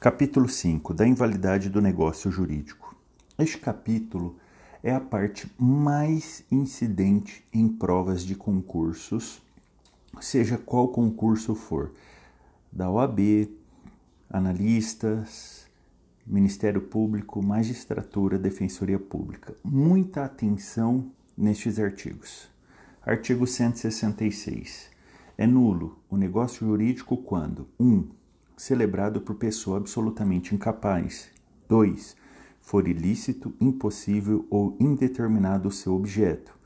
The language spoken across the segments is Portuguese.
Capítulo 5 da invalidade do negócio jurídico. Este capítulo é a parte mais incidente em provas de concursos, seja qual concurso for, da OAB, analistas, Ministério Público, magistratura, defensoria pública. Muita atenção nestes artigos. Artigo 166. É nulo o negócio jurídico quando 1. Um, celebrado por pessoa absolutamente incapaz. 2. For ilícito, impossível ou indeterminado o seu objeto.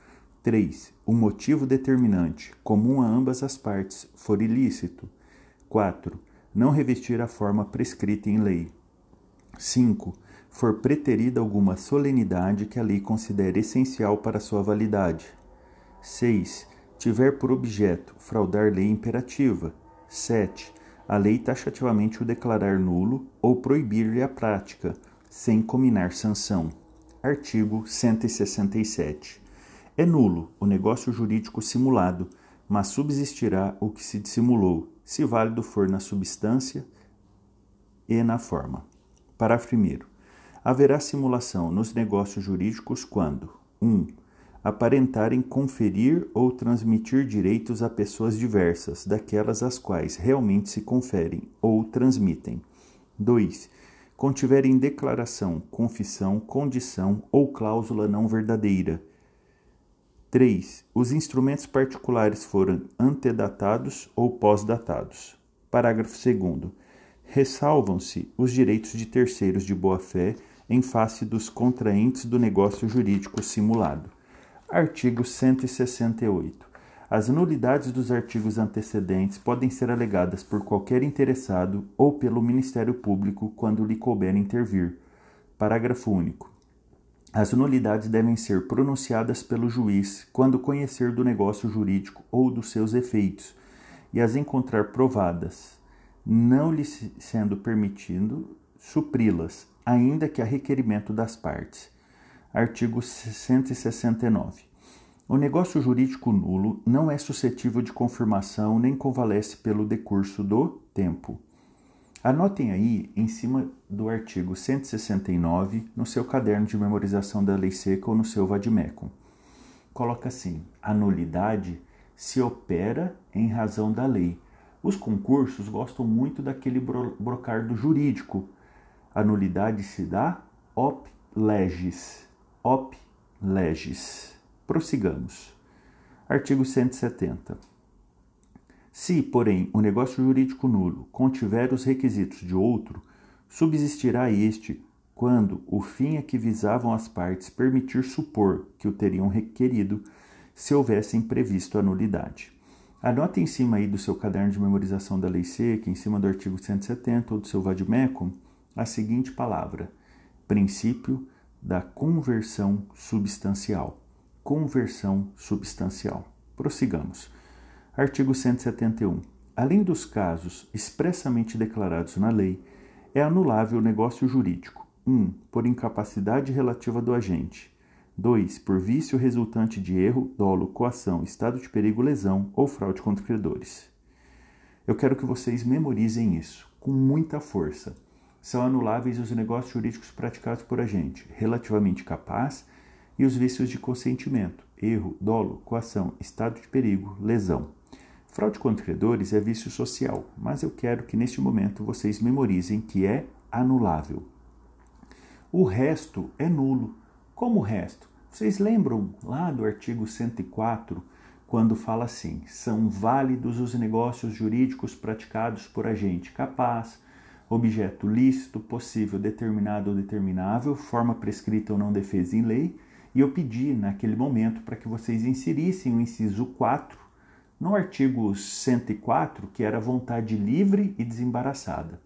3. O motivo determinante, comum a ambas as partes, for ilícito. 4. Não revestir a forma prescrita em lei. 5. For preterida alguma solenidade que a lei considere essencial para sua validade. 6. Tiver por objeto fraudar lei imperativa. 7 a lei taxativamente o declarar nulo ou proibir-lhe a prática, sem cominar sanção. Artigo 167. É nulo o negócio jurídico simulado, mas subsistirá o que se dissimulou, se válido for na substância e na forma. Parágrafo 1. Haverá simulação nos negócios jurídicos quando 1. Um, aparentarem conferir ou transmitir direitos a pessoas diversas daquelas às quais realmente se conferem ou transmitem. 2. Contiverem declaração, confissão, condição ou cláusula não verdadeira. 3. Os instrumentos particulares foram antedatados ou pós-datados. Parágrafo 2. Ressalvam-se os direitos de terceiros de boa-fé em face dos contraentes do negócio jurídico simulado. Artigo 168. As nulidades dos artigos antecedentes podem ser alegadas por qualquer interessado ou pelo Ministério Público quando lhe couber intervir. Parágrafo único. As nulidades devem ser pronunciadas pelo juiz quando conhecer do negócio jurídico ou dos seus efeitos e as encontrar provadas, não lhe sendo permitido supri-las, ainda que a requerimento das partes. Artigo 169. O negócio jurídico nulo não é suscetível de confirmação nem convalesce pelo decurso do tempo. Anotem aí, em cima do artigo 169, no seu caderno de memorização da lei seca ou no seu vademecum. Coloca assim: a nulidade se opera em razão da lei. Os concursos gostam muito daquele brocardo jurídico. A nulidade se dá op legis op legis. Prossigamos. Artigo 170. Se, porém, o negócio jurídico nulo contiver os requisitos de outro, subsistirá este quando o fim a que visavam as partes permitir supor que o teriam requerido se houvessem previsto a nulidade. Anote em cima aí do seu caderno de memorização da lei seca, em cima do artigo 170 ou do seu vademecum, a seguinte palavra: princípio da conversão substancial. Conversão substancial. Prossigamos. Artigo 171. Além dos casos expressamente declarados na lei, é anulável o negócio jurídico: 1. Um, por incapacidade relativa do agente. 2. Por vício resultante de erro, dolo, coação, estado de perigo, lesão ou fraude contra credores. Eu quero que vocês memorizem isso com muita força são anuláveis os negócios jurídicos praticados por agente relativamente capaz e os vícios de consentimento, erro, dolo, coação, estado de perigo, lesão. Fraude contra credores é vício social, mas eu quero que neste momento vocês memorizem que é anulável. O resto é nulo. Como o resto? Vocês lembram lá do artigo 104, quando fala assim: são válidos os negócios jurídicos praticados por agente capaz, objeto lícito, possível, determinado ou determinável, forma prescrita ou não defesa em lei, e eu pedi naquele momento para que vocês inserissem o inciso 4 no artigo 104, que era vontade livre e desembaraçada.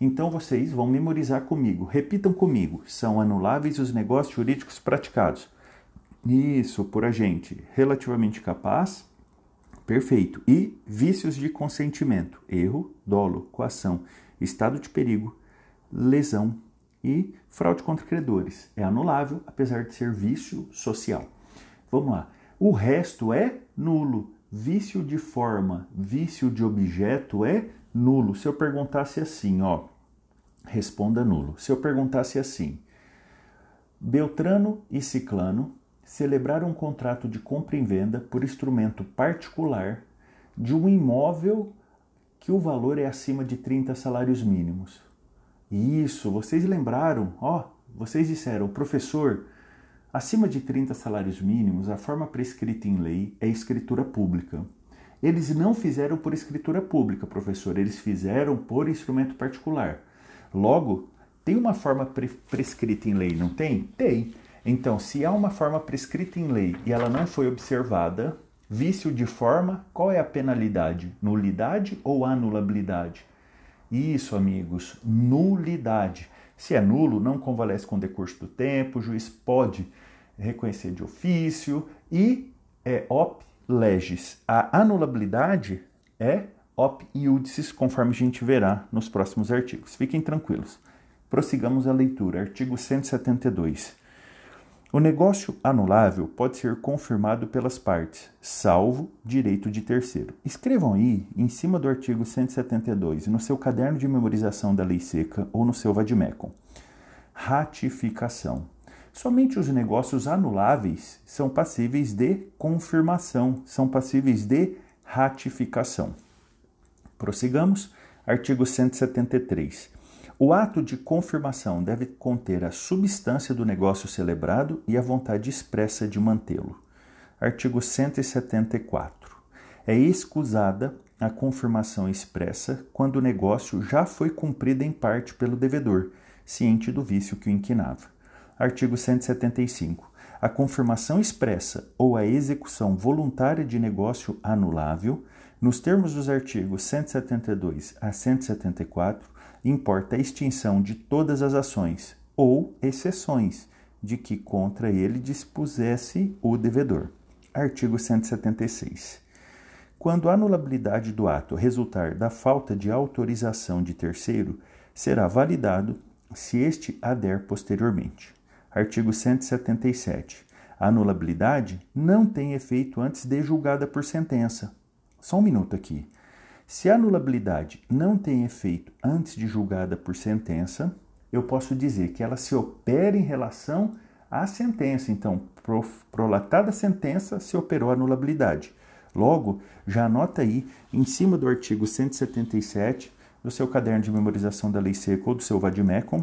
Então vocês vão memorizar comigo, repitam comigo: são anuláveis os negócios jurídicos praticados. Isso, por agente relativamente capaz, perfeito. E vícios de consentimento, erro, dolo, coação estado de perigo, lesão e fraude contra credores. É anulável, apesar de ser vício social. Vamos lá. O resto é nulo. Vício de forma, vício de objeto é nulo. Se eu perguntasse assim, ó, responda nulo. Se eu perguntasse assim: Beltrano e Ciclano celebraram um contrato de compra e venda por instrumento particular de um imóvel que o valor é acima de 30 salários mínimos. Isso, vocês lembraram? Ó, vocês disseram, professor, acima de 30 salários mínimos, a forma prescrita em lei é escritura pública. Eles não fizeram por escritura pública, professor, eles fizeram por instrumento particular. Logo, tem uma forma pre prescrita em lei, não tem? Tem. Então, se há uma forma prescrita em lei e ela não foi observada, vício de forma, qual é a penalidade? Nulidade ou anulabilidade? Isso, amigos, nulidade. Se é nulo, não convalesce com o decurso do tempo, o juiz pode reconhecer de ofício e é op legis. A anulabilidade é op iudicis, conforme a gente verá nos próximos artigos. Fiquem tranquilos. Prossigamos a leitura. Artigo 172. O negócio anulável pode ser confirmado pelas partes, salvo direito de terceiro. Escrevam aí, em cima do artigo 172, no seu caderno de memorização da lei seca ou no seu vademecum. Ratificação. Somente os negócios anuláveis são passíveis de confirmação, são passíveis de ratificação. Prossigamos. Artigo 173. O ato de confirmação deve conter a substância do negócio celebrado e a vontade expressa de mantê-lo. Artigo 174. É excusada a confirmação expressa quando o negócio já foi cumprido em parte pelo devedor, ciente do vício que o inquinava. Artigo 175. A confirmação expressa ou a execução voluntária de negócio anulável, nos termos dos artigos 172 a 174, importa a extinção de todas as ações ou exceções de que contra ele dispusesse o devedor. Artigo 176. Quando a anulabilidade do ato resultar da falta de autorização de terceiro, será validado se este ader posteriormente. Artigo 177. A anulabilidade não tem efeito antes de julgada por sentença. Só um minuto aqui. Se a anulabilidade não tem efeito antes de julgada por sentença, eu posso dizer que ela se opera em relação à sentença. Então, prolatada a sentença, se operou a anulabilidade. Logo, já anota aí, em cima do artigo 177 do seu caderno de memorização da lei seca ou do seu vademecum,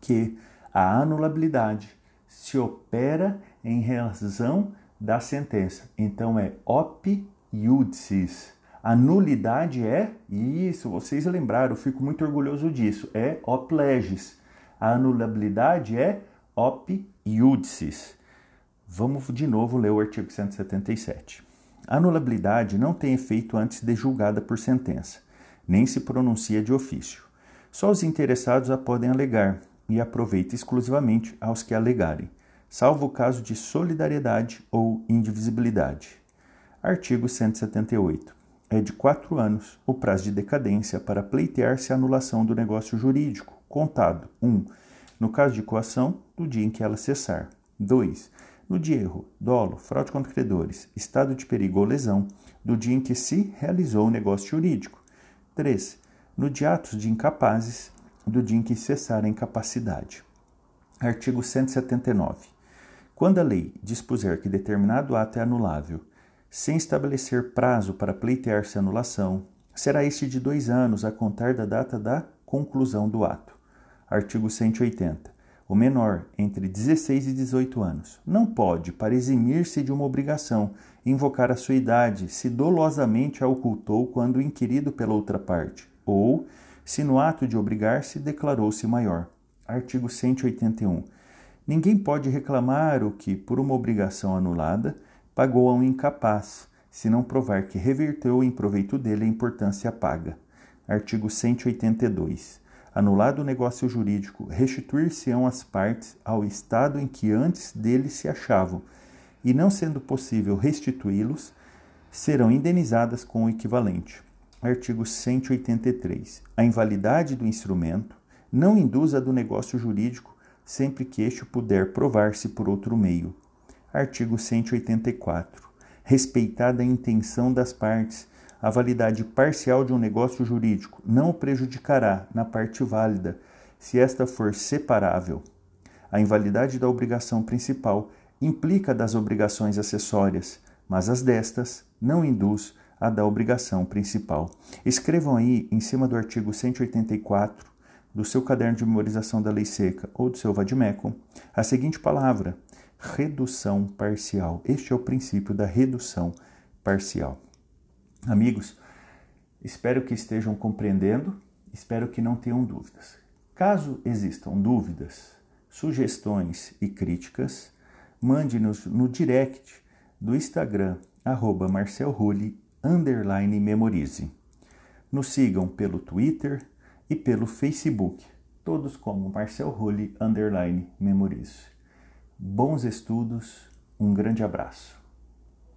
que a anulabilidade se opera em razão da sentença. Então, é op iudicis. A nulidade é isso, vocês lembraram, eu fico muito orgulhoso disso. É op legis. A anulabilidade é op iudicis. Vamos de novo ler o artigo 177. A anulabilidade não tem efeito antes de julgada por sentença, nem se pronuncia de ofício. Só os interessados a podem alegar e aproveita exclusivamente aos que alegarem, salvo o caso de solidariedade ou indivisibilidade. Artigo 178 é de quatro anos o prazo de decadência para pleitear-se a anulação do negócio jurídico, contado 1. Um, no caso de coação, do dia em que ela cessar. 2. No de erro, dolo, fraude contra credores, estado de perigo ou lesão, do dia em que se realizou o negócio jurídico. 3. No de atos de incapazes, do dia em que cessar a incapacidade. Artigo 179. Quando a lei dispuser que determinado ato é anulável sem estabelecer prazo para pleitear-se anulação, será este de dois anos a contar da data da conclusão do ato. Artigo 180. O menor, entre 16 e 18 anos, não pode, para eximir-se de uma obrigação, invocar a sua idade se dolosamente a ocultou quando inquirido pela outra parte, ou se no ato de obrigar-se declarou-se maior. Artigo 181. Ninguém pode reclamar o que, por uma obrigação anulada, pagou a um incapaz, se não provar que reverteu em proveito dele a importância paga. Artigo 182. Anulado o negócio jurídico, restituir-se-ão as partes ao estado em que antes dele se achavam, e não sendo possível restituí-los, serão indenizadas com o equivalente. Artigo 183. A invalidade do instrumento não induz a do negócio jurídico sempre que este puder provar-se por outro meio. Artigo 184. Respeitada a intenção das partes, A validade parcial de um negócio jurídico não o prejudicará na parte válida se esta for separável. A invalidade da obrigação principal implica das obrigações acessórias, mas as destas não induz a da obrigação principal. Escrevam aí, em cima do artigo 184 do seu caderno de memorização da lei seca ou do seu vademecum, a seguinte palavra: redução parcial. Este é o princípio da redução parcial. Amigos, espero que estejam compreendendo, espero que não tenham dúvidas. Caso existam dúvidas, sugestões e críticas, mande-nos no direct do Instagram, arroba marcelrulli, underline memorize. Nos sigam pelo Twitter e pelo Facebook, todos como Marcel Rulli, underline memorize. Bons estudos, um grande abraço.